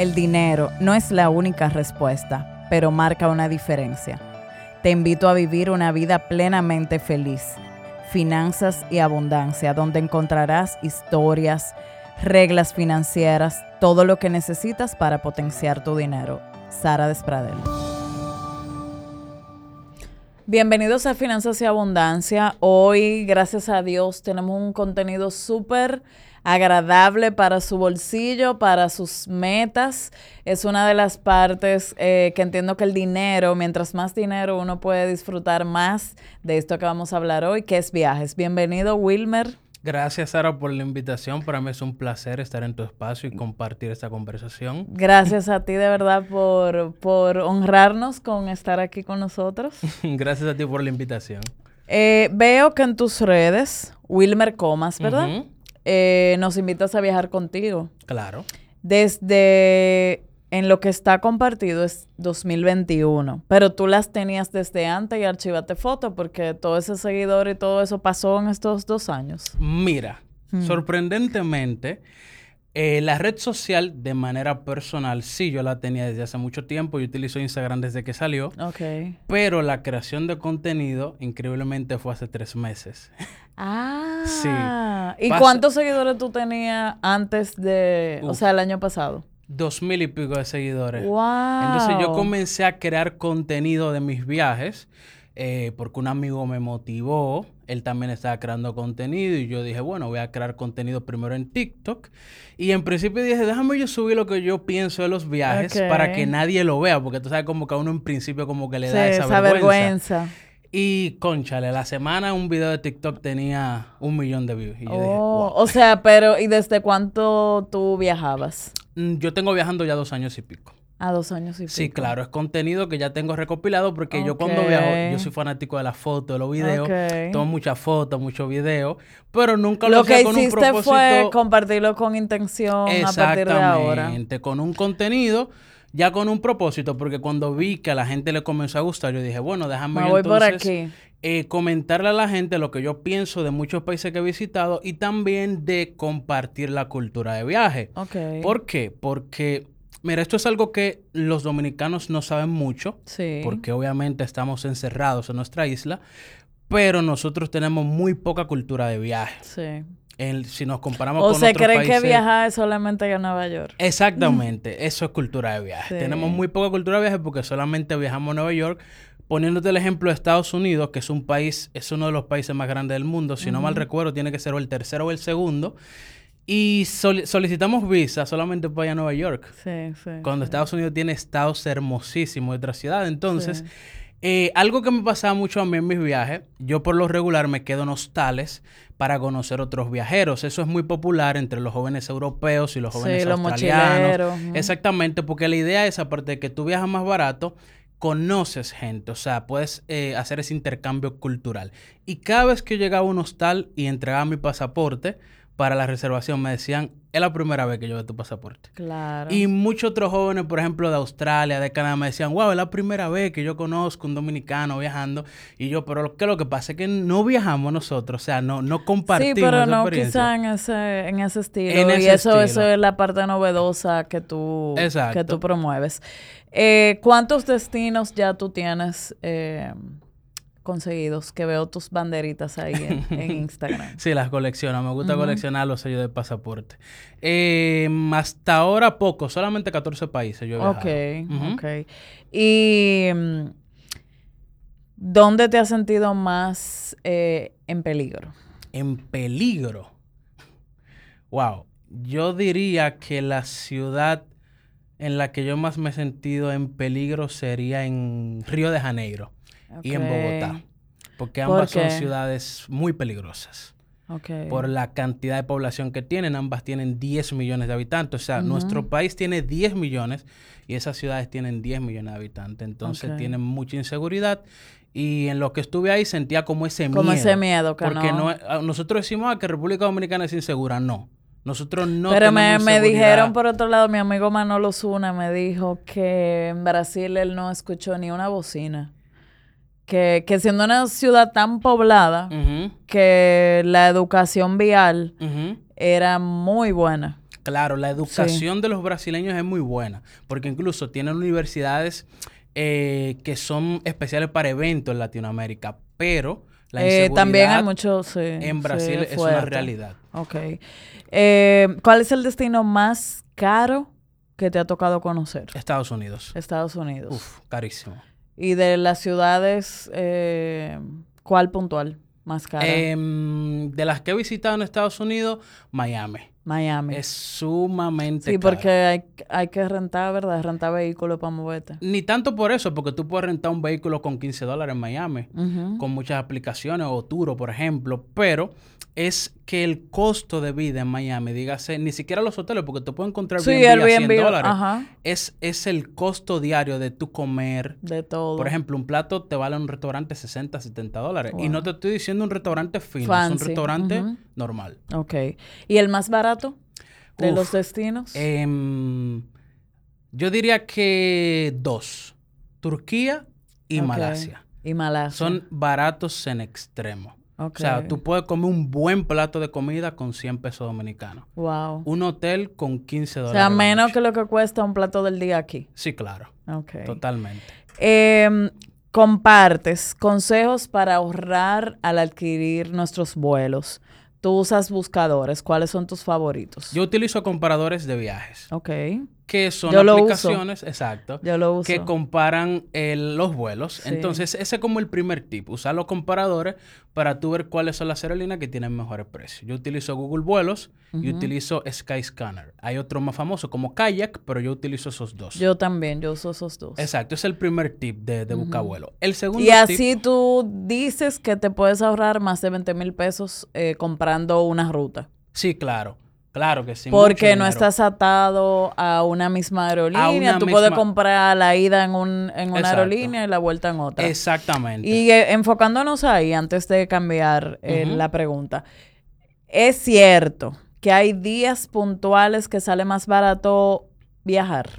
El dinero no es la única respuesta, pero marca una diferencia. Te invito a vivir una vida plenamente feliz, finanzas y abundancia, donde encontrarás historias, reglas financieras, todo lo que necesitas para potenciar tu dinero. Sara Despradel. Bienvenidos a Finanzas y Abundancia. Hoy, gracias a Dios, tenemos un contenido súper agradable para su bolsillo, para sus metas. Es una de las partes eh, que entiendo que el dinero, mientras más dinero uno puede disfrutar más de esto que vamos a hablar hoy, que es viajes. Bienvenido, Wilmer. Gracias, Sara, por la invitación. Para mí es un placer estar en tu espacio y compartir esta conversación. Gracias a ti, de verdad, por, por honrarnos con estar aquí con nosotros. Gracias a ti por la invitación. Eh, veo que en tus redes, Wilmer Comas, ¿verdad? Eh, nos invitas a viajar contigo. Claro. Desde en lo que está compartido es 2021, pero tú las tenías desde antes y archivaste fotos porque todo ese seguidor y todo eso pasó en estos dos años. Mira, hmm. sorprendentemente, eh, la red social de manera personal, sí, yo la tenía desde hace mucho tiempo, yo utilizo Instagram desde que salió, Ok. pero la creación de contenido increíblemente fue hace tres meses. Ah, sí. ¿Y cuántos seguidores tú tenías antes de, o sea, el año pasado? dos mil y pico de seguidores. Wow. Entonces yo comencé a crear contenido de mis viajes eh, porque un amigo me motivó. Él también estaba creando contenido y yo dije, bueno, voy a crear contenido primero en TikTok. Y en principio dije, déjame yo subir lo que yo pienso de los viajes para que nadie lo vea, porque tú sabes como que a uno en principio como que le da esa, vergüenza. Y conchale, la semana un video de TikTok tenía un millón de views. Y yo dije, oh, O sea, pero ¿y desde cuánto tú viajabas? Mm, yo tengo viajando ya dos años y pico. A dos años y pico. Sí, claro, es contenido que ya tengo recopilado porque yo cuando viajo, yo soy fanático de las fotos, de los videos, tomo muchas fotos, muchos videos, pero nunca lo, lo que con hiciste un propósito. fue compartirlo con intención a partir de ahora. Exactamente, con un contenido ya con un propósito, porque cuando vi que a la gente le comenzó a gustar, yo dije, bueno, déjame entonces eh, comentarle a la gente lo que yo pienso de muchos países que he visitado y también de compartir la cultura de viaje. Okay. ¿Por qué? Porque, mira, esto es algo que los dominicanos no saben mucho, sí. porque obviamente estamos encerrados en nuestra isla, pero nosotros tenemos muy poca cultura de viaje. Sí si nos comparamos con otros países... O se cree que viajar es solamente a Nueva York. Exactamente. Eso es cultura de viaje. Tenemos muy poca cultura de viaje porque solamente viajamos a Nueva York. Poniéndote el ejemplo de Estados Unidos, que es un país, es uno de los países más grandes del mundo. Si no mal recuerdo, tiene que ser el tercero o el segundo. Y solicitamos visa solamente para ir a Nueva York. Sí, sí. Cuando Estados Unidos tiene estados hermosísimos de otra ciudad. Entonces... Eh, algo que me pasaba mucho a mí en mis viajes, yo por lo regular me quedo en hostales para conocer otros viajeros. Eso es muy popular entre los jóvenes europeos y los jóvenes sí, australianos. Exactamente, porque la idea es, aparte de que tú viajas más barato, conoces gente, o sea, puedes eh, hacer ese intercambio cultural. Y cada vez que yo llegaba a un hostal y entregaba mi pasaporte, para la reservación me decían, es la primera vez que yo veo tu pasaporte. Claro. Y muchos otros jóvenes, por ejemplo, de Australia, de Canadá, me decían, wow, es la primera vez que yo conozco un dominicano viajando. Y yo, pero lo que lo que pasa es que no viajamos nosotros, o sea, no, no compartimos. Sí, pero no quizá en ese, en ese estilo. y eso, eso es la parte novedosa que tú, que tú promueves. Eh, ¿Cuántos destinos ya tú tienes? Eh, conseguidos, que veo tus banderitas ahí en, Instagram. sí, las colecciono. Me gusta coleccionar los sellos de pasaporte. Eh, hasta ahora poco, solamente 14 países yo he viajado. Ok, ok. ¿Y mm, dónde te has sentido más eh, en peligro? En peligro. Wow. Yo diría que la ciudad en la que yo más me he sentido en peligro sería en Río de Janeiro y en Bogotá. Porque ambas son ciudades muy peligrosas. Por la cantidad de población que tienen. Ambas tienen 10 millones de habitantes. O sea, nuestro país tiene 10 millones y esas ciudades tienen 10 millones de habitantes. Entonces tienen mucha inseguridad. Y en lo que estuve ahí sentía como ese miedo. Como ese miedo, que Porque no. Ah, nosotros decimos ah, que República Dominicana es insegura. No. Nosotros no Pero me, me, dijeron por otro lado, mi amigo Manolo Zuna me dijo que en Brasil él no escuchó ni una bocina que, que siendo una ciudad tan poblada, que la educación vial era muy buena. Claro, la educación de los brasileños es muy buena, porque incluso tienen universidades eh, que son especiales para eventos en Latinoamérica, pero la Eh, también hay muchos sí, en Brasil sí, es una realidad. Ok. Eh, ¿Cuál es el destino más caro que te ha tocado conocer? Estados Unidos. Estados Unidos. Uf, carísimo. Y de las ciudades, eh, ¿cuál puntual más cara? Em, de las que he visitado en Estados Unidos, Miami. Miami. Es sumamente sí, caro. porque hay, hay que rentar, ¿verdad? Rentar vehículos para moverte. Ni tanto por eso, porque tú puedes rentar un vehículo con 15 dólares en Miami, con muchas aplicaciones o Turo, por ejemplo, pero es que el costo de vida en Miami, dígase, ni siquiera los hoteles, porque tú puedes encontrar Sí, Airbnb a 100 Airbnb, dólares. ajá. Es, es el costo diario de tu comer. De todo. Por ejemplo, un plato te vale en un restaurante 60, 70 dólares. Y no te estoy diciendo un restaurante fino, es un restaurante. Normal. Ok. ¿Y el más barato de Uf, los destinos? Em, yo diría que dos. Turquía y. Malasia. Y Malasia. Son baratos en extremo. Ok. O sea, tú puedes comer un buen plato de comida con 100 pesos dominicanos. Wow. Un hotel con 15 O dólares. sea, la menos que lo que cuesta un plato del día aquí. Sí, claro. Ok. Totalmente. Em, compartes consejos para ahorrar al adquirir nuestros vuelos. Tú usas buscadores. ¿Cuáles son tus favoritos? Yo utilizo comparadores de viajes. Ok. Que son Yo aplicaciones, exacto, Yo lo uso. que comparan el- los vuelos. Sí. Entonces, ese es como el primer tip. Usar los comparadores para tú ver cuáles son las aerolíneas que tienen mejores precios. Yo utilizo Google Vuelos y utilizo Skyscanner. Hay otros más famosos como Kayak, pero yo utilizo esos dos. Yo también, yo uso esos dos. Exacto, es el primer tip de, de buscar vuelo. El segundo Y tip, así tú dices que te puedes ahorrar más de 20 mil pesos eh, comprando una ruta. sí, claro, claro que sí. Porque no estás atado a una misma aerolínea. una tú puedes comprar la ida en, un, en una Exacto. aerolínea y la vuelta en otra. Exactamente. Y eh, enfocándonos ahí, antes de cambiar eh, la pregunta, es cierto que hay días puntuales que sale más barato viajar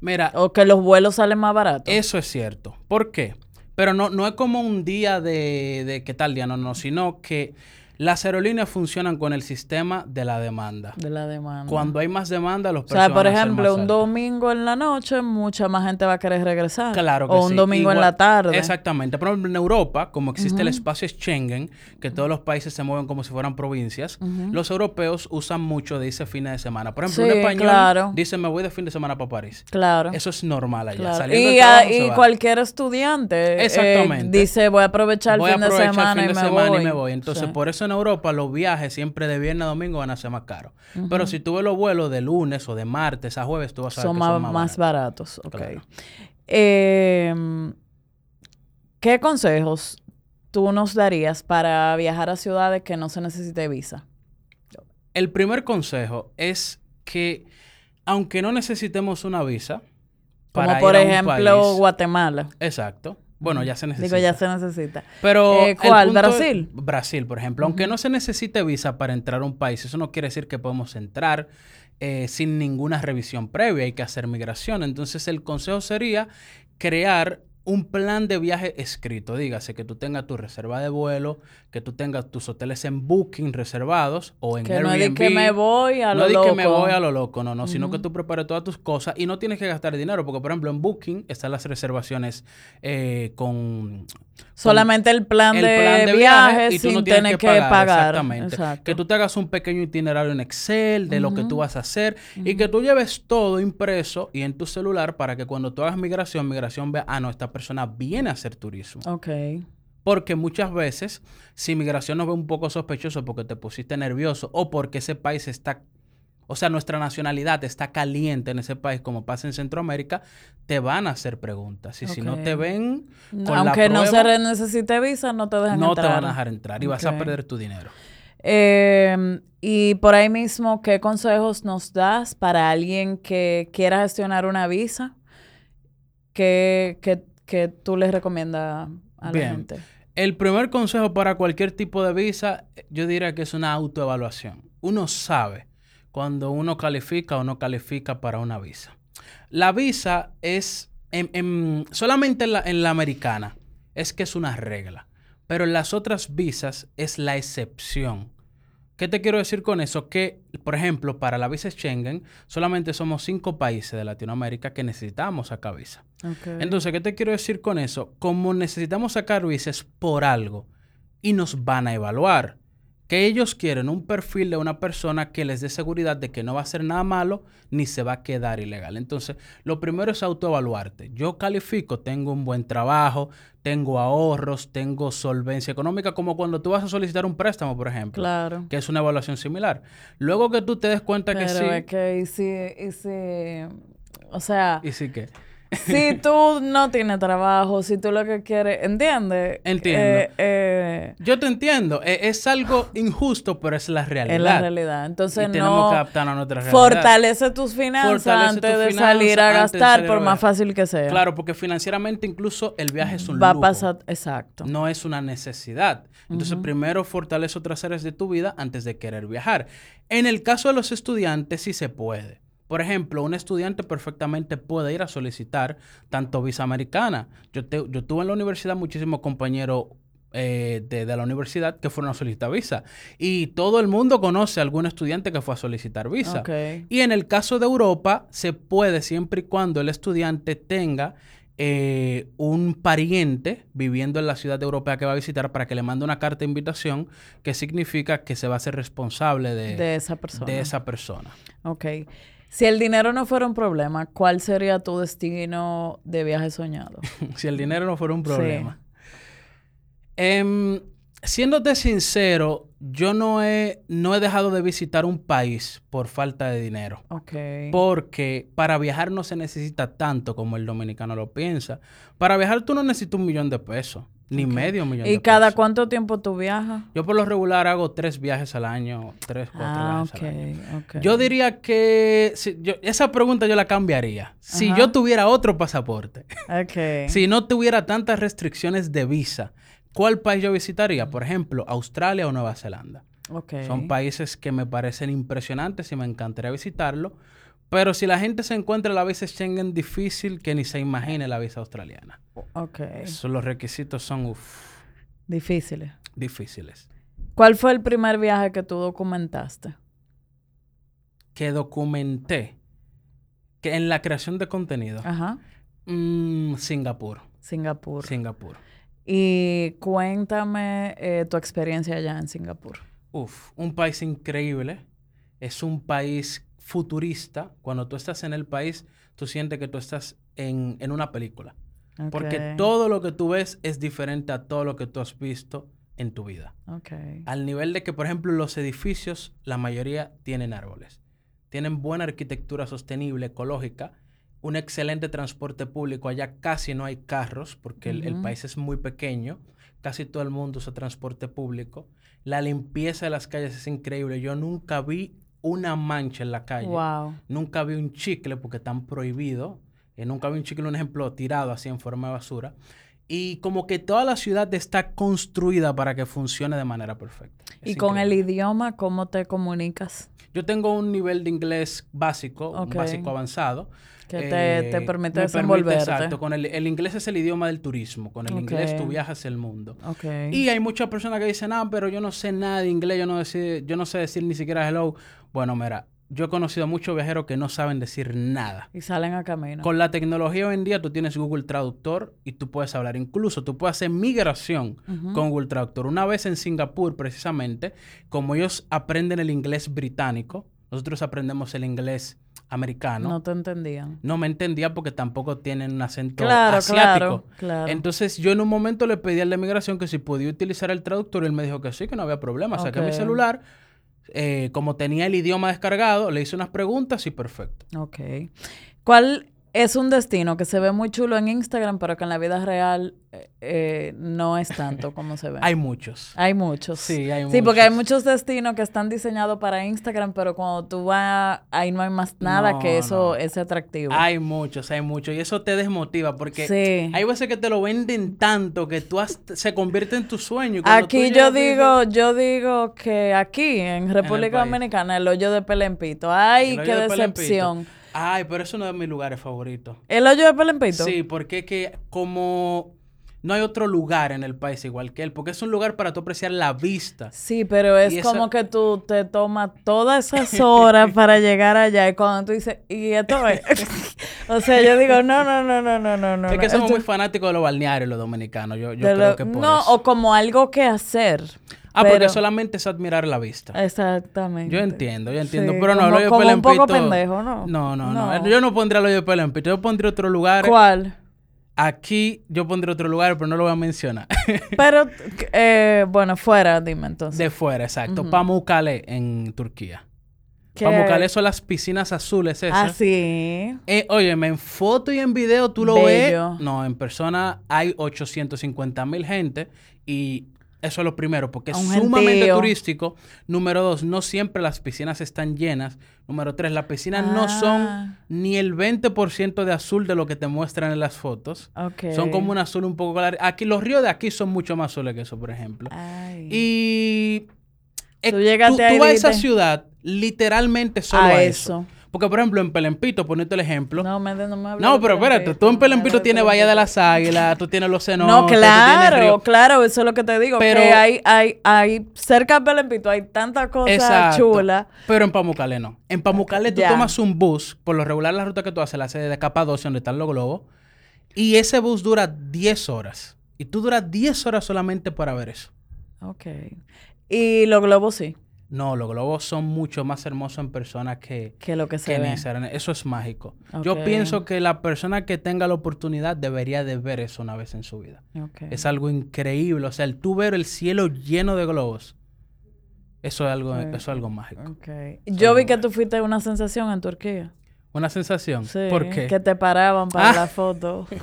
Mira, o que los vuelos salen más baratos. Eso es cierto. ¿Por qué? Pero no, no es como un día de, de qué tal día, no, no, sino que las aerolíneas funcionan con el sistema de la demanda. de la demanda. Cuando hay más demanda, los o precios sea, por a ejemplo, un domingo en la noche, mucha más gente va a querer regresar. Claro que O un sí. domingo en la tarde. Exactamente. Por ejemplo, en Europa, como existe el espacio Schengen, que todos los países se mueven como si fueran provincias, los europeos usan mucho de ese fin de semana. Por ejemplo, un español claro. dice, me voy de fin de semana para París. Claro. Eso es normal allá. claro. Saliendo Y, a- trabajo, cualquier estudiante eh, Exactamente. dice, voy a aprovechar el voy a fin de aprovechar semana, el fin y, de me semana voy. y me voy. Entonces, Sí. por eso en Europa los viajes siempre de viernes a domingo van a ser más caros. Pero si tú ves los vuelos de lunes o de martes a jueves, tú vas a ver son que más, son más, más baratos. baratos. ok. Claro. Eh, ¿Qué consejos tú nos darías para viajar a ciudades que no se necesite visa? El primer consejo es que, aunque no necesitemos una visa, Como por ir a un ejemplo país- Exacto. Exacto. Bueno, ya se necesita. Digo, ya se necesita. Pero Eh, ¿cuál? es- ¿Brasil? Brasil, por ejemplo. Aunque no se necesite visa para entrar a un país, eso no quiere decir que podemos entrar eh, sin ninguna revisión previa. Hay que hacer migración. Entonces, el consejo sería crear un plan de viaje escrito. Dígase que tú tengas tu reserva de vuelo, que tú tengas tus hoteles en Booking reservados o en Que no Airbnb. es de que me voy a lo no es de que me loco. voy a lo loco, no, no, sino que tú prepares todas tus cosas y no tienes que gastar dinero, porque por ejemplo en Booking están las reservaciones eh, con Solamente el plan, el de, plan de viaje, viaje y tú sin no tienes tener que, que, pagar, pagar. Exactamente. Exacto. Que tú te hagas un pequeño itinerario en Excel de lo que tú vas a hacer y que tú lleves todo impreso y en tu celular para que cuando tú hagas migración, migración vea, ah, no, esta persona viene a hacer turismo. Ok. Porque muchas veces, si migración nos ve un poco sospechoso porque te pusiste nervioso o porque ese país está, o sea, nuestra nacionalidad está caliente en ese país, como pasa en Centroamérica, te van a hacer preguntas. Y si no te ven con la Aunque no se necesite visa, no te dejan no entrar. te van a dejar entrar y vas a perder tu dinero. Eh, y por ahí mismo, ¿qué consejos nos das para alguien que quiera gestionar una visa? ¿Qué, qué- qué tú les recomiendas a la Bien. gente? El primer consejo para cualquier tipo de visa, yo diría que es una autoevaluación. Uno sabe cuando uno califica o no califica para una visa. La visa es, en- en- solamente en la, en la americana, es que es una regla. Pero en las otras visas es la excepción. ¿Qué te quiero decir con eso? Que, por ejemplo, para la visa Schengen, solamente somos cinco países de Latinoamérica que necesitamos sacar visa. Entonces, ¿qué te quiero decir con eso? Como necesitamos sacar visas por algo y nos van a evaluar que ellos quieren un perfil de una persona que les dé seguridad de que no va a hacer nada malo ni se va a quedar ilegal. Entonces, lo primero es autoevaluarte. Yo califico, tengo un buen trabajo, tengo ahorros, tengo solvencia económica, como cuando tú vas a solicitar un préstamo, por ejemplo. Claro. Que es una evaluación similar. Luego que tú te des cuenta que sí. Es que y si, y si, o sea. ¿Y si qué? si tú no tienes trabajo, si tú lo que quieres, ¿entiendes? Entiendo. Eh, eh, Yo te entiendo. E, es, algo injusto, pero es la realidad. Es la realidad. Entonces, no tenemos que adaptarnos a nuestra realidad. Fortalece tus finanzas antes de salir a gastar, por más fácil que sea. Claro, porque financieramente incluso el viaje es un Va a pasar, exacto. No es una necesidad. Entonces, primero fortalece otras áreas de tu vida antes de querer viajar. En el caso de los estudiantes, sí se puede. Por ejemplo, un estudiante perfectamente puede ir a solicitar tanto visa americana. Yo, yo tuve en la universidad muchísimos compañeros eh, de, la universidad que fueron a solicitar visa. Y todo el mundo conoce a algún estudiante que fue a solicitar visa. Y en el caso de Europa, se puede siempre y cuando el estudiante tenga eh, un pariente viviendo en la ciudad europea que va a visitar para que le mande una carta de invitación que significa que se va a ser responsable de, de esa persona. De esa persona. Ok. Si el dinero no fuera un problema, ¿cuál sería tu destino de viaje soñado? si el dinero no fuera un problema. Em, siéndote sincero, yo no he, no he dejado de visitar un país por falta de dinero. Ok. Porque para viajar no se necesita tanto como el dominicano lo piensa. Para viajar tú no necesitas un millón de pesos. Ni medio millón ¿Y cada cuánto tiempo tú viajas? Yo por lo regular hago tres viajes al año, tres, cuatro ah, viajes al año. Yo diría que esa pregunta yo la cambiaría. Si yo tuviera otro pasaporte, si no tuviera tantas restricciones de visa, ¿cuál país yo visitaría? Por ejemplo, Australia o Nueva Zelanda. Son países que me parecen impresionantes y me encantaría visitarlo. Pero si la gente se encuentra la visa Schengen difícil, que ni se imagine la visa australiana. Ok. Eso, los requisitos son difíciles. Difíciles. ¿Cuál fue el primer viaje que tú documentaste? Que documenté. Que en la creación de contenido. Ajá. Mm, Singapur. Singapur. Singapur. Y cuéntame eh, tu experiencia allá en Singapur. Uf, un país increíble. Es un país futurista, cuando tú estás en el país, tú sientes que tú estás en, una película. Porque todo lo que tú ves es diferente a todo lo que tú has visto en tu vida. Al nivel de que, por ejemplo, los edificios, la mayoría tienen árboles. Tienen buena arquitectura sostenible, ecológica, un excelente transporte público. Allá casi no hay carros porque el, el, país es muy pequeño. Casi todo el mundo usa transporte público. La limpieza de las calles es increíble. Yo nunca vi una mancha en la calle. Nunca vi un chicle porque están prohibidos. Eh, nunca vi un chicle, un ejemplo, tirado así en forma de basura. Y como que toda la ciudad está construida para que funcione de manera perfecta. ¿Y con el idioma cómo te comunicas? Yo tengo un nivel de inglés básico, un básico avanzado. Que te, te, eh, permite desenvolverte. exacto. Con el, el, inglés es el idioma del turismo. Con el inglés tú viajas el mundo. Y hay muchas personas que dicen, ah, pero yo no sé nada de inglés, yo no, yo no sé decir ni siquiera hello. Bueno, mira, yo he conocido a muchos viajeros que no saben decir nada. Y salen a camino. Con la tecnología hoy en día tú tienes Google Traductor y tú puedes hablar. Incluso tú puedes hacer migración con Google Traductor. Una vez en Singapur, precisamente, como ellos aprenden el inglés británico, nosotros aprendemos el inglés americano. No te entendían. No me entendía porque tampoco tienen un acento asiático. Claro, Entonces yo en un momento le pedí al de migración que si podía utilizar el traductor y él me dijo que sí, que no había problema. Saqué mi celular eh, como tenía el idioma descargado, le hice unas preguntas y perfecto. Ok. ¿Cuál es un destino que se ve muy chulo en Instagram, pero que en la vida real eh, eh, no es tanto como se ve. hay muchos. Hay muchos. Sí, hay muchos. Sí, porque hay muchos destinos que están diseñados para Instagram, pero cuando tú vas, ahí no hay más nada que eso, ese atractivo. Hay muchos, hay muchos. Y eso te desmotiva porque hay veces que te lo venden tanto que tú se convierte en tu sueño. Aquí yo digo, yo digo que aquí, en República Dominicana, el hoyo de Pelempito. Ay, qué decepción. Ay, pero eso no es de mis lugares favoritos. ¿El hoyo de Pelempito? Sí, porque es que como no hay otro lugar en el país igual que él, porque es un lugar para tú apreciar la vista. Sí, pero es Y como que tú te tomas todas esas horas para llegar allá y cuando tú dices, y esto es. o sea, yo digo, no, no, no, no, no, no, no. es que somos esto- muy fanáticos de los balnearios los dominicanos. Yo, yo creo lo- que por No, eso. o como algo que hacer. Ah, pero- porque solamente es admirar la vista. Exactamente. Yo entiendo, yo entiendo. Sí, pero no, como- el hoyo como pelo en un poco pito- pendejo, ¿no? No, no, no. No. Yo no pondría el hoyo de pelo en pito. Yo pondría otro lugar. ¿Cuál? Aquí yo pondría otro lugar, pero no lo voy a mencionar. Pero, eh, bueno, fuera, dime entonces. de fuera, exacto. Pamukkale en Turquía. ¿Qué? Pamukkale son las piscinas azules esas. Ah, sí. Eh, óyeme, en foto y en video tú lo Bello. ves. No, en persona hay 850 mil gente y eso es lo primero, porque es sumamente turístico. Número dos, no siempre las piscinas están llenas. Número tres, las piscinas no Ah. son ni el 20% de azul de lo que te muestran en las fotos. Son como un azul un poco claro. Aquí, los ríos de aquí son mucho más azules que eso, por ejemplo. Ay. Y eh, Tú tú, a esa ciudad literalmente solo A a, eso. eso. Porque, por ejemplo, en Pelempito, ponerte el ejemplo. No, No, me, no me de pero espérate, tú en no Pelempito tienes Bahía de las Águilas, tú tienes los cenotes, No, claro, claro, eso es lo que te digo. Pero- que hay, hay, hay, cerca de Pelempito hay tanta cosa Exacto. chula. Pero en Pamukkale no. En Pamukkale tú tomas un bus, por lo regular la ruta que tú haces la haces de Capadocia, donde están los globos, y ese bus dura 10 horas. Y tú duras 10 horas solamente para ver eso. Ok. Y los globos sí, No, los globos son mucho más hermosos en persona que, que lo que que se en. Instagram. Eso es mágico. Yo pienso que la persona que tenga la oportunidad debería de ver eso una vez en su vida. Ok. Es algo increíble. O sea, el tú ver el cielo lleno de globos, eso es algo, Sí. eso es algo mágico. Yo vi que tú fuiste una sensación en Turquía. Una sensación. Sí. ¿Por qué? Que te paraban para Ah. la foto.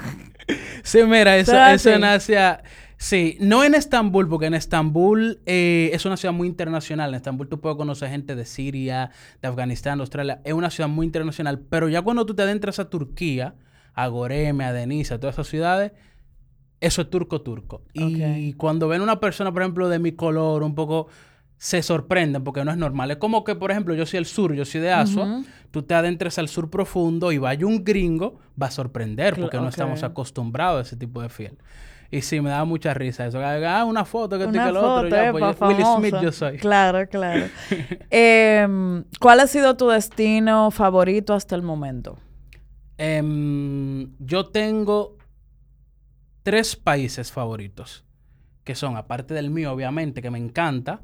Sí, mira, eso, ¿Será eso en Asia. Sí, no en Estambul, porque en Estambul eh, es una ciudad muy internacional. En Estambul tú puedes conocer gente de Siria, de Afganistán, de Australia. Es una ciudad muy internacional. Pero ya cuando tú te adentras a Turquía, a Goreme, a Denise, a todas esas ciudades, eso es turco-turco. Y cuando ven una persona, por ejemplo, de mi color, un poco se sorprenden porque no es normal. Es como que, por ejemplo, yo soy el sur, yo soy de Asua, tú te adentres al sur profundo y vaya un gringo, va a sorprender porque no estamos acostumbrados a ese tipo de fiel. Y sí, me daba mucha risa eso. Ah, una foto que esto y Una que lo otro. foto, Ya, eh, pues, yo- Will Smith yo soy. Claro, claro. Em, ¿Cuál ha sido tu destino favorito hasta el momento? Em, yo tengo tres países favoritos, que son, aparte del mío, obviamente, que me encanta,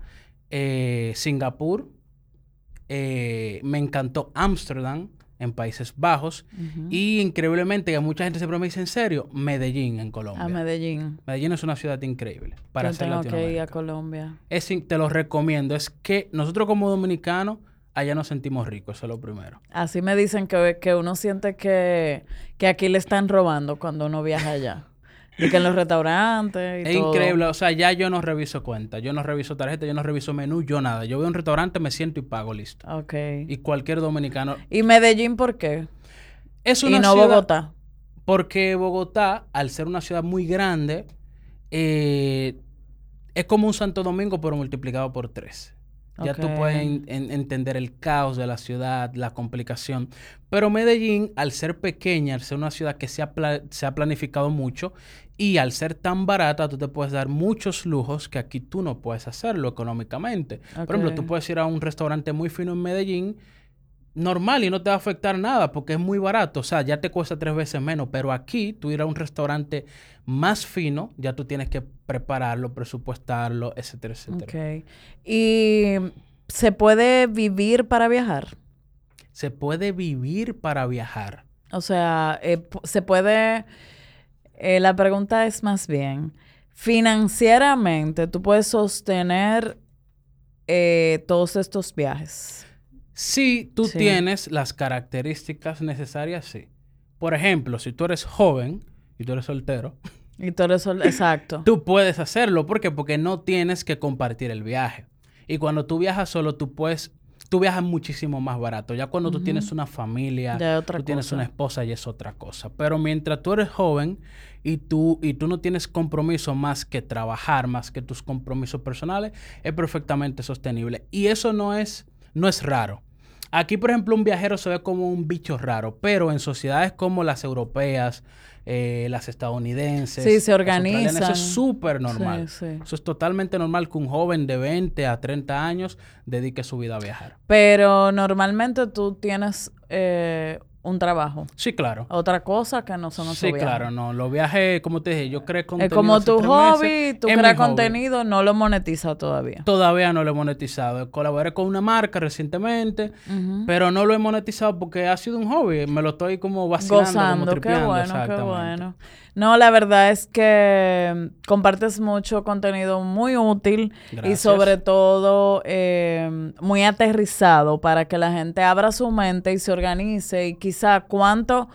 eh, Singapur, eh, me encantó Ámsterdam, en Países Bajos, y increíblemente, que mucha gente siempre me dice en serio, Medellín, en Colombia. A Medellín. Medellín es una ciudad increíble para Yo hacer tengo que ir a. Colombia. Es te lo recomiendo. Es que nosotros como dominicanos, allá nos sentimos ricos, eso es lo primero. Así me dicen que, que uno siente que, que aquí le están robando cuando uno viaja allá. Y que en los restaurantes y Es todo. increíble, o sea, ya yo no reviso cuentas, yo no reviso tarjeta, yo no reviso menú, yo nada. Yo voy a un restaurante, me siento y pago, listo. Ok. Y cualquier dominicano. ¿Y Medellín por qué? Es Y una no ciudad- Bogotá. Porque Bogotá, al ser una ciudad muy grande, eh, es como un Santo Domingo, pero multiplicado por tres. Ya tú puedes en- en- entender el caos de la ciudad, la complicación. Pero Medellín, al ser pequeña, al ser una ciudad que se ha, se ha planificado mucho y al ser tan barata, tú te puedes dar muchos lujos que aquí tú no puedes hacerlo económicamente. Por ejemplo, tú puedes ir a un restaurante muy fino en Medellín normal y no te va a afectar nada porque es muy barato. O sea, ya te cuesta tres veces menos. Pero aquí, tú ir a un restaurante más fino, ya tú tienes que prepararlo, presupuestarlo, etcétera, etcétera. Ok. ¿Y se puede vivir para viajar? Se puede vivir para viajar. O sea, eh, se puede... eh, la pregunta es más bien, financieramente, ¿tú puedes sostener eh, todos estos viajes? Si tú Sí. tienes las características necesarias, sí. Por ejemplo, si tú eres joven y tú eres soltero, Y eso, exacto. Tú puedes hacerlo. ¿Por qué? Porque no tienes que compartir el viaje. Y cuando tú viajas solo, tú puedes... Tú viajas muchísimo más barato. Ya cuando tú tienes una familia, tú tienes una esposa y es otra cosa. Pero mientras tú eres joven y tú, y tú no tienes compromiso más que trabajar, más que tus compromisos personales, es perfectamente sostenible. Y eso no es, no es raro. Aquí, por ejemplo, un viajero se ve como un bicho raro, pero en sociedades como las europeas, eh, las estadounidenses. Sí, se organizan. Eso es súper normal. Sí, sí. Eso es totalmente normal que un joven de 20 a 30 años dedique su vida a viajar. Pero normalmente tú tienes eh, un trabajo. Sí, claro. Otra cosa que no son Sí, viajes. claro, no. Los viajes, como te dije, yo creo Es contenido como hace tu hobby, meses. tú Es creas hobby. contenido, no lo monetiza todavía. Todavía no lo he monetizado. Colaboré con una marca recientemente, pero no lo he monetizado porque ha sido un hobby. Me lo estoy como vacilando, como Gozando, qué tripeando. bueno, qué bueno. No, la verdad es que compartes mucho contenido muy útil y sobre todo eh, muy aterrizado para que la gente abra su mente y se organice y quizá cuánto,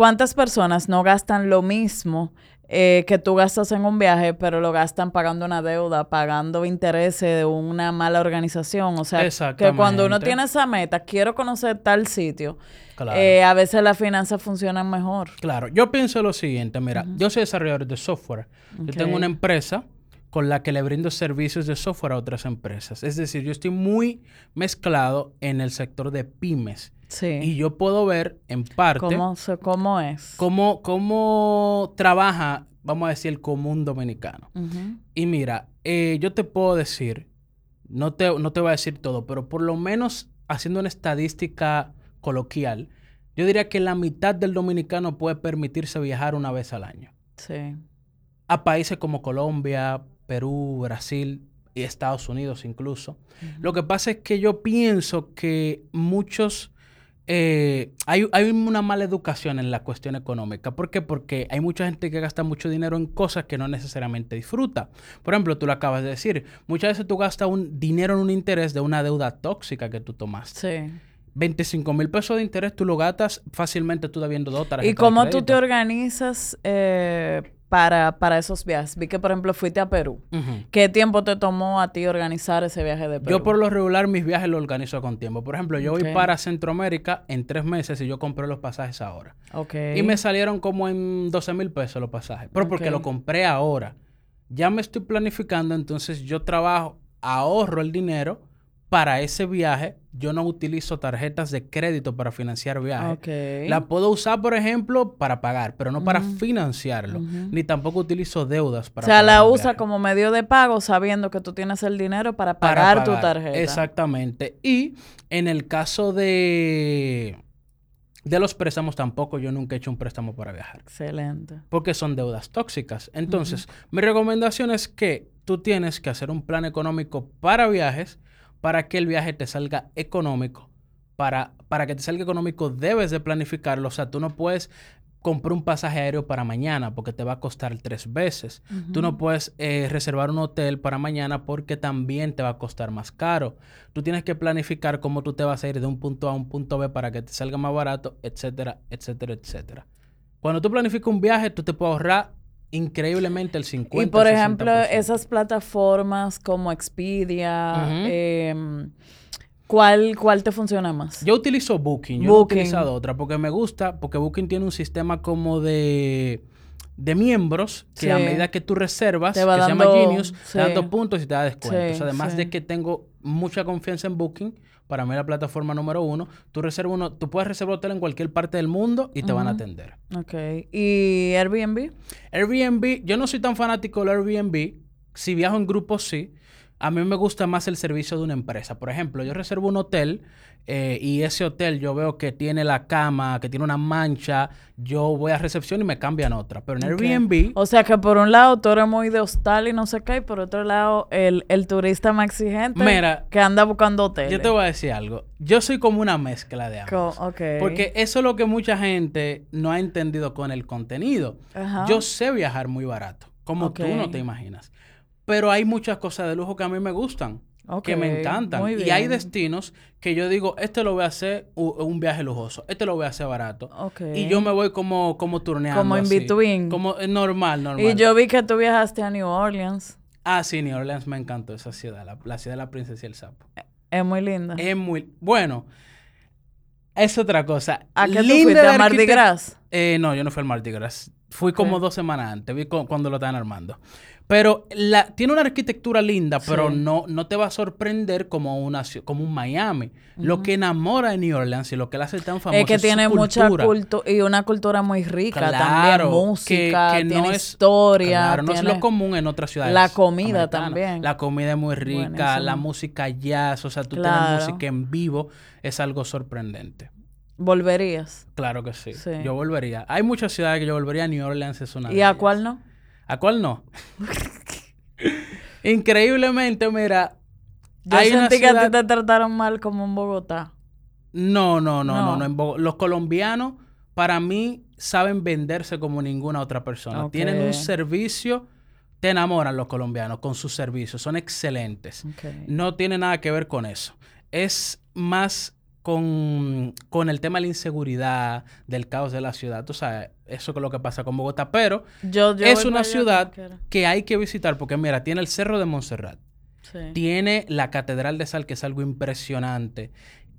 cuántas personas no gastan lo mismo eh, que tú gastas en un viaje, pero lo gastan pagando una deuda, pagando intereses de una mala organización. O sea, que cuando uno tiene esa meta, quiero conocer tal sitio, Claro. eh, a veces las finanzas funcionan mejor. Claro, yo pienso lo siguiente, mira, yo soy desarrollador de software. Yo tengo una empresa con la que le brindo servicios de software a otras empresas. Es decir, yo estoy muy mezclado en el sector de pymes. Sí. Y yo puedo ver en parte ¿Cómo, ¿Cómo es? cómo, cómo trabaja, vamos a decir, el común dominicano. Y mira, eh, yo te puedo decir, no te, no te voy a decir todo, pero por lo menos haciendo una estadística coloquial, yo diría que la mitad del dominicano puede permitirse viajar una vez al año. Sí. A países como Colombia, Perú, Brasil y Estados Unidos incluso. Lo que pasa es que yo pienso que muchos... eh, hay, una mala educación en la cuestión económica. ¿Por qué? Porque hay mucha gente que gasta mucho dinero en cosas que no necesariamente disfruta. Por ejemplo, tú lo acabas de decir. Muchas veces tú gastas un dinero en un interés de una deuda tóxica que tú tomaste. Sí. 25 mil pesos de interés tú lo gastas fácilmente tú debiendo dos tarjetas ¿Y de cómo tú te organizas eh, para, para esos viajes? Vi que, por ejemplo, fuiste a Perú. ¿Qué tiempo te tomó a ti organizar ese viaje de Perú? Yo por lo regular mis viajes los organizo con tiempo. Por ejemplo, yo voy para Centroamérica en tres meses y yo compré los pasajes ahora. Y me salieron como en 12 mil pesos los pasajes. Pero porque lo compré ahora. Ya me estoy planificando, entonces yo trabajo, ahorro el dinero para ese viaje. Yo no utilizo tarjetas de crédito para financiar viajes. La puedo usar, por ejemplo, para pagar, pero no para Ujú. financiarlo. Ni tampoco utilizo deudas O para sea, pagar la un usa viaje. como medio de pago sabiendo que tú tienes el dinero para para pagar, tu tarjeta. Exactamente. Y en el caso de, de los préstamos, tampoco yo nunca he hecho un préstamo para viajar. Excelente. Porque son deudas tóxicas. Entonces, mi recomendación es que tú tienes que hacer un plan económico para viajes para que el viaje te salga económico. Para, para que te salga económico debes de planificarlo. O sea, tú no puedes comprar un pasaje aéreo para mañana porque te va a costar tres veces. Tú no puedes eh, reservar un hotel para mañana porque también te va a costar más caro. Tú tienes que planificar cómo tú te vas a ir de un punto A a un punto B para que te salga más barato, etcétera, etcétera, etcétera. Cuando tú planificas un viaje, tú te puedes ahorrar increíblemente el 50%. Y por ejemplo, 60%. esas plataformas como Expedia, em, ¿cuál, ¿cuál te funciona más? Yo utilizo Booking. Yo he utilizado otra porque me gusta, porque Booking tiene un sistema como de, de miembros que Sí. a medida que tú reservas, Te va que se llama dando- Genius, sí. te da dos puntos y te da descuentos. Sí, Además de que tengo mucha confianza en Booking, para mí la plataforma número uno. Tú reservas uno, tú puedes reservar hotel en cualquier parte del mundo y te van a atender. Ok. ¿Y Airbnb? Airbnb, yo no soy tan fanático del Airbnb. Si viajo en grupo, sí. A mí me gusta más el servicio de una empresa. Por ejemplo, yo reservo un hotel eh, y ese hotel yo veo que tiene la cama, que tiene una mancha. Yo voy a recepción y me cambian otra. Pero en. Airbnb, O sea que por un lado tú eres muy de hostal y no sé qué, y por otro lado el, el turista más exigente Mira, que anda buscando hoteles. yo te voy a decir algo. Yo soy como una mezcla de ambos. Co-. Porque eso es lo que mucha gente no ha entendido con el contenido. Yo sé viajar muy barato, como tú no te imaginas. Pero hay muchas cosas de lujo que a mí me gustan, que me encantan. Y hay destinos que yo digo, este lo voy a hacer un viaje lujoso, este lo voy a hacer barato. Ok. Y yo me voy como, como turneando. Como in así. between. Como eh, normal, normal. Y yo vi que tú viajaste a New Orleans. Ah, sí, New Orleans me encantó esa ciudad, la, la ciudad de la princesa y el sapo. Es muy linda. Es muy... Bueno, es otra cosa. ¿A qué tú fuiste? ¿A Mardi Gras? Eh, no, yo no fui al Mardi Gras. Fui como dos semanas antes, vi cu- cuando lo estaban armando. Pero la, tiene una arquitectura linda, pero no, no te va a sorprender como, una, como un Miami. Lo que enamora de New Orleans y lo que la hace tan famosa Es que su tiene mucha cultura. y una cultura muy rica Claro, también, música, que- que no tiene es- historia, Claro, no es lo común en otras ciudades. La comida americanas. también. La comida es muy rica, Buenísimo. la música jazz, o sea, tú Claro. tienes música en vivo, es algo sorprendente. ¿Volverías? Claro que sí. Sí. Yo volvería. Hay muchas ciudades que yo volvería. New Orleans es una ¿Y de a ellas. cuál no? ¿A cuál no? Increíblemente, mira. Yo hay sentí que a ti te trataron mal como en Bogotá. No, no, no, no. No. no. En Bogo- Los colombianos, para mí, saben venderse como ninguna otra persona. Tienen un servicio, te enamoran los colombianos con sus servicios, son excelentes. No tiene nada que ver con eso. Es más con, con el tema de la inseguridad, del caos de la ciudad. Tú sabes, eso es lo que pasa con Bogotá. Pero Yo, yo es una allá ciudad que hay que visitar porque, mira, tiene el Cerro de Montserrat. Sí. Tiene la Catedral de Sal, que es algo impresionante.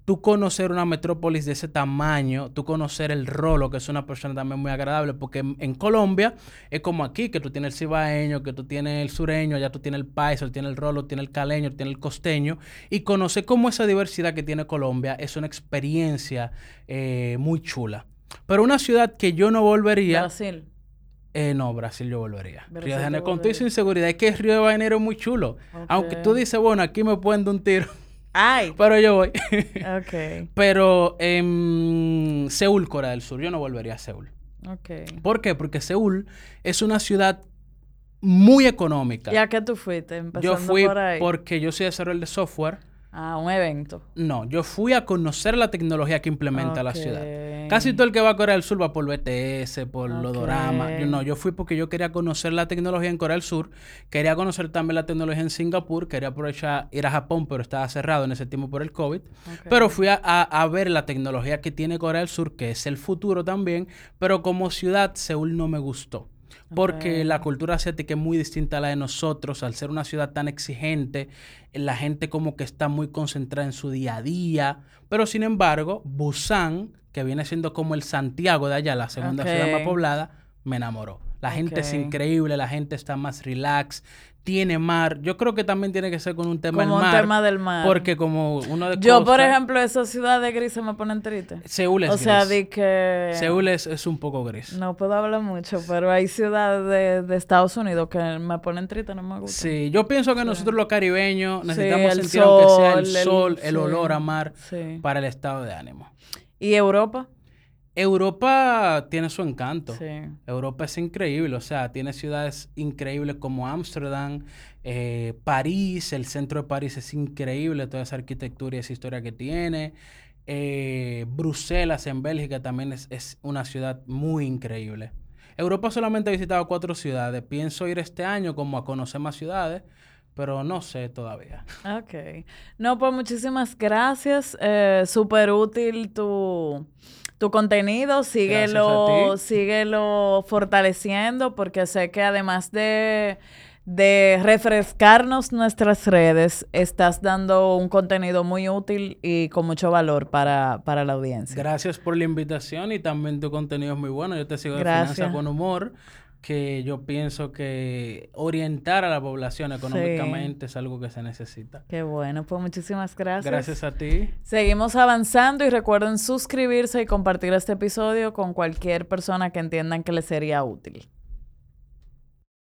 Tú conocer una metrópolis de ese tamaño, tú conocer el Rolo, que es una persona también muy agradable, porque en, en Colombia es como aquí, que tú tienes el cibaeño, que tú tienes el sureño, ya tú tienes el paisa, tienes el Rolo, tienes el caleño, tienes el costeño, y conocer cómo esa diversidad que tiene Colombia es una experiencia eh, muy chula. Pero una ciudad que yo no volvería... Brasil. Eh, no, Brasil yo volvería. Brasil Río de Janeiro, con toda inseguridad, es que Río de Janeiro es muy chulo. Aunque tú dices, bueno, aquí me pueden dar un tiro, Ay. pero yo voy. Ok. pero en Seúl, Corea del Sur, yo no volvería a Seúl. Ok. ¿Por qué? Porque Seúl es una ciudad muy económica. ¿Y a qué tú fuiste? Empezando yo fui por ahí. porque yo soy desarrollador de software. Ah, un evento. No, yo fui a conocer la tecnología que implementa la ciudad. Casi todo el que va a Corea del Sur va por BTS, por Ok. Lodorama. Yo no, yo fui porque yo quería conocer la tecnología en Corea del Sur, quería conocer también la tecnología en Singapur, quería aprovechar ir a Japón, pero estaba cerrado en ese tiempo por el COVID. Pero fui a, a- a ver la tecnología que tiene Corea del Sur, que es el futuro también, pero como ciudad, Seúl no me gustó. Porque la cultura asiática es muy distinta a la de nosotros, al ser una ciudad tan exigente, la gente como que está muy concentrada en su día a día, pero sin embargo, Busan, que viene siendo como el Santiago de allá, la segunda ciudad más poblada, me enamoró. La gente es increíble, la gente está más relax, tiene mar. Yo creo que también tiene que ser con un tema Como del un mar. tema del mar. Porque como uno de Yo, por ejemplo, esa ciudad de gris se me ponen tristes. Seúl es O sea, di que... Seúl es, es un poco gris. No puedo hablar mucho, pero hay ciudades de, de Estados Unidos que me ponen triste, no me gusta. Sí, yo pienso que nosotros los caribeños Sí, necesitamos el sentir aunque sea el sol, el- sol, el, sí. olor a mar para el estado de ánimo. ¿Y Europa? Europa tiene su encanto. Sí. Europa es increíble, o sea, tiene ciudades increíbles como Ámsterdam, eh, París, el centro de París es increíble, toda esa arquitectura y esa historia que tiene. Eh, Bruselas en Bélgica también es, es una ciudad muy increíble. Europa solamente he visitado cuatro ciudades. Pienso ir este año como a conocer más ciudades, pero no sé todavía. Ok. No, pues muchísimas gracias. Eh, Súper útil tu, tu contenido. Síguelo, síguelo fortaleciendo porque sé que además de, de refrescarnos nuestras redes, estás dando un contenido muy útil y con mucho valor para, para la audiencia. Gracias por la invitación y también tu contenido es muy bueno. Yo te sigo de Gracias. Finanza con Humor, que yo pienso que orientar a la población económicamente es algo que se necesita. Qué bueno, pues muchísimas gracias. Gracias a ti. Seguimos avanzando y recuerden suscribirse y compartir este episodio con cualquier persona que entiendan que les sería útil.